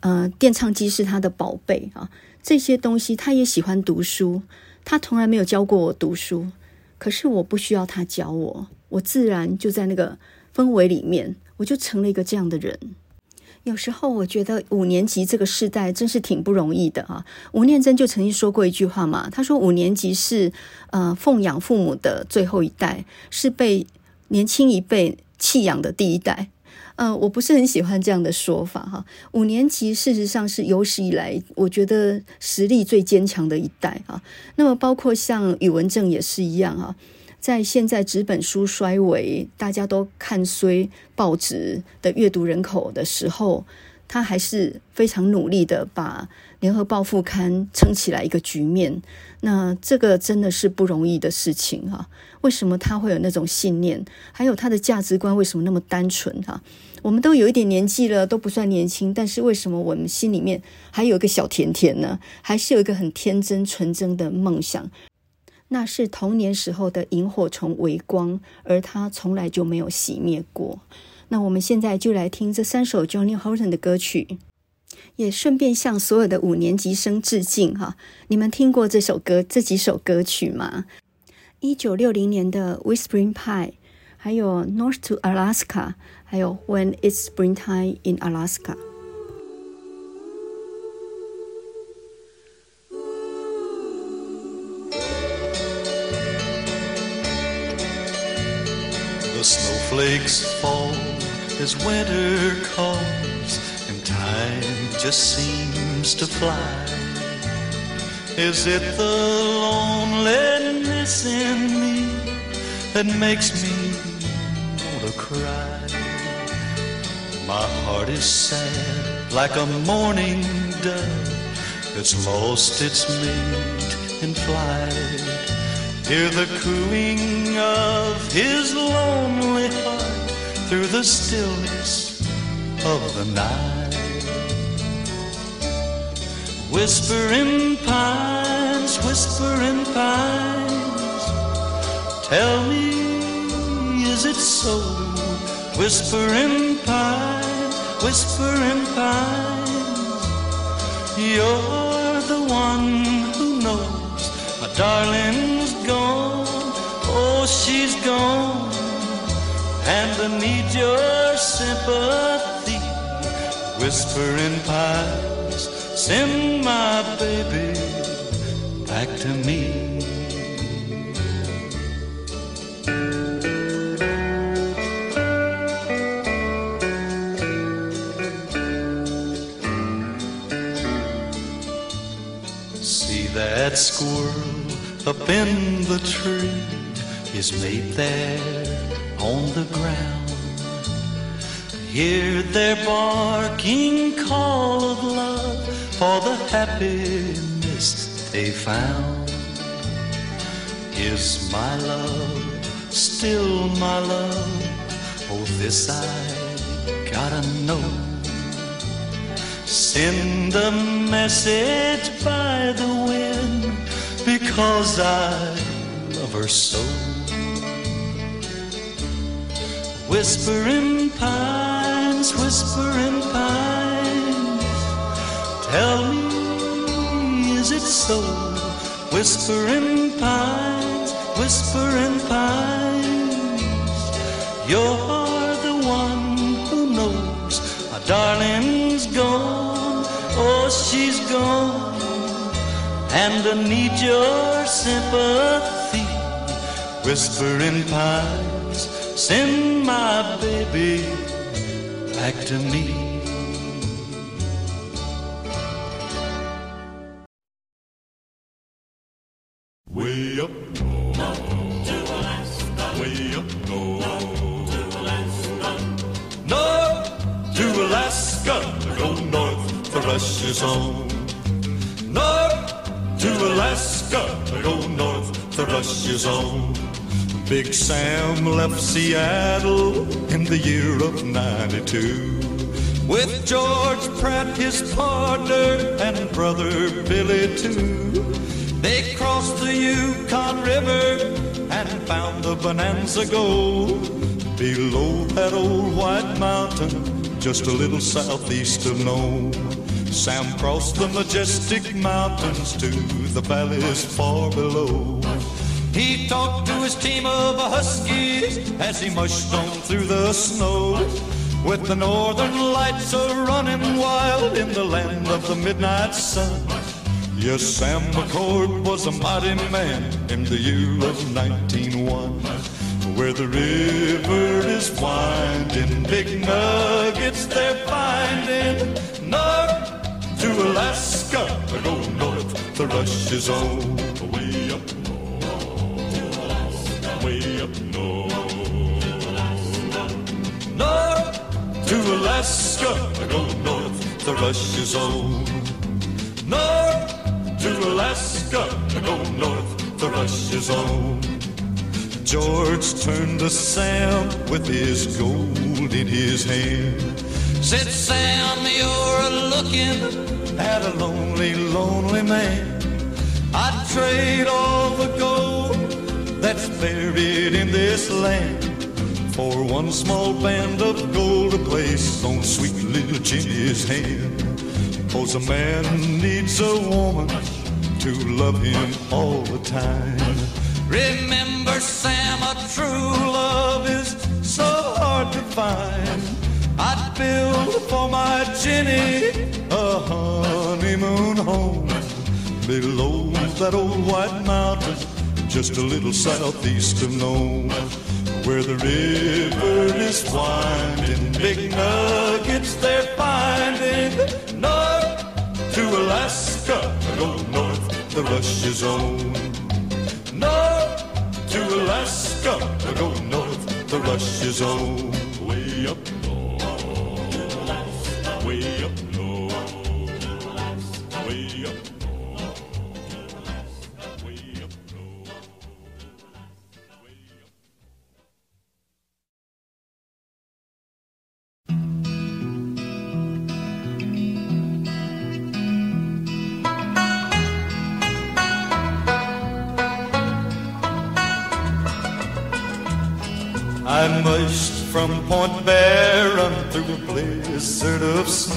A: 呃，电唱机是他的宝贝啊！这些东西他也喜欢读书，他从来没有教过我读书，可是我不需要他教我，我自然就在那个氛围里面，我就成了一个这样的人。有时候我觉得五年级这个世代真是挺不容易的啊。吴念真就曾经说过一句话嘛，他说五年级是呃奉养父母的最后一代，是被年轻一辈弃养的第一代。嗯、呃，我不是很喜欢这样的说法哈。五年级事实上是有史以来我觉得实力最坚强的一代哈。那么包括像宇文正也是一样哈。在现在纸本书衰微，大家都看衰报纸的阅读人口的时候，他还是非常努力的把《联合报》副刊撑起来一个局面。那这个真的是不容易的事情哈。为什么他会有那种信念？还有他的价值观为什么那么单纯哈？我们都有一点年纪了，都不算年轻，但是为什么我们心里面还有一个小甜甜呢？还是有一个很天真纯真的梦想？那是童年时候的萤火虫微光，而它从来就没有熄灭过。那我们现在就来听这三首 Johnny Horton 的歌曲，也顺便向所有的五年级生致敬哈。你们听过这首歌这几首歌曲吗？一九六零年的《Whispering Pie》，还有《North to Alaska》，还有《When It's Springtime in Alaska》。
B: The snowflakes fall as winter comes and time just seems to fly. Is it the loneliness in me that makes me want to cry? My heart is sad like a mourning dove that's lost its mate in flight. Hear the cooing of his lonely heart through the stillness of the night. Whispering pines, whispering pines, tell me, is it so? Whispering pines, whispering pines, you're the one who knows, my darling she's gone, and need your sympathy. Whispering pines, send my baby back to me. See that squirrel up in the tree is made there on the ground. Hear their barking call of love for the happiness they found. Is my love still my love? Oh, this I gotta know. Send a message by the wind because I love her so. Whispering pines, whispering pines, tell me, is it so? Whispering pines, whispering pines, you're the one who knows my darling's gone, oh, she's gone. And I need your sympathy. Whispering pines, send my baby back to me. Way up north to Alaska, way up north to Alaska, north to Alaska, go north, the rush is. North to Alaska, go north, the rush is. Big Sam left Seattle in the year of 92 with George Pratt, his partner, and brother Billy too. They crossed the Yukon River and found the Bonanza Gold below that old white mountain, just a little southeast of Nome. Sam crossed the majestic mountains to the valleys far below. He talked to his team of huskies as he mushed on through the snow. with the northern lights a running wild in the land of the midnight sun. Yes, Sam McCord was a mighty man in the year of 1901. Where the river is winding, big nuggets they're finding. North to Alaska, go north, the rush is on. Way up north, way up north. North to Alaska, I go north, the rush is on. North to Alaska, I go north, the rush is on. George turned to Sam with his gold in his hand. Said, Sam, you're looking at a lonely, lonely man. I'd trade all the gold buried in this land for one small band of gold to place on sweet little Jenny's hand. Cause a man needs a woman to love him all the time. Remember, Sam, a true love is so hard to find. I'd build for my Jenny a honeymoon home below that old white mountain, just a little southeast of Nome, where the river is winding, big nuggets they're finding. North to Alaska, go north, the rush is on. North to Alaska, go north, the rush is on. Way up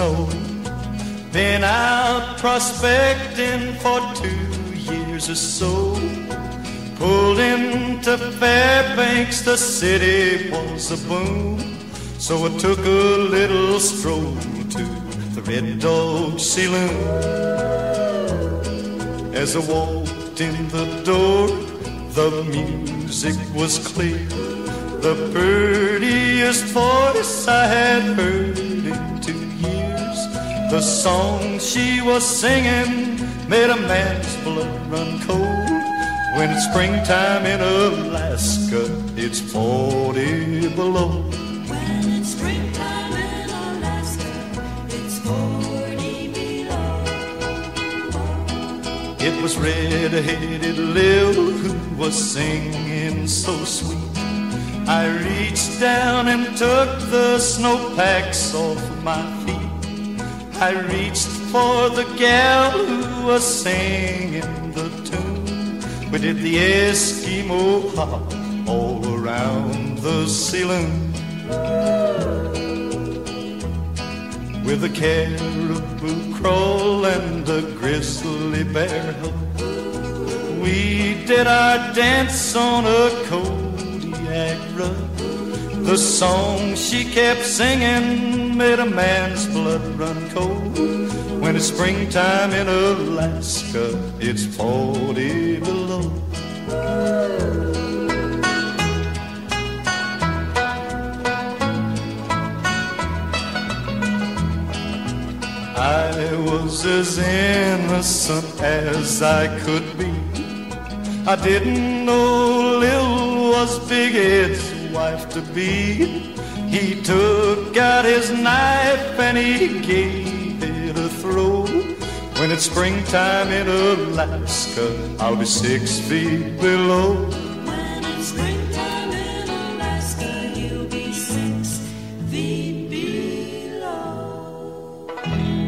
B: snow. Been out prospecting for two years or so. Pulled into Fairbanks, the city was a boom. So I took a little stroll to the Red Dog Saloon. As I walked in the door, the music was clear. The prettiest voice I had heard in two years. The song she was singing made a man's blood run cold. When it's springtime in Alaska, it's 40 below.
C: When it's springtime in Alaska, it's 40 below.
B: It was red-headed Lil who was singing so sweet. I reached down and took the snowpacks off my feet. I reached for the gal who was singing the tune. We did the Eskimo hop all around the saloon. With a caribou crawl and a grizzly bear. We did our dance on a Kodiak rug. The song she kept singing made a man's blood run cold. When it's springtime in Alaska, it's 40 below. I was as innocent as I could be. I didn't know Lil was Big Ed's wife to be. He took out his knife and he gave it a throw. When it's springtime in Alaska, I'll be six feet below.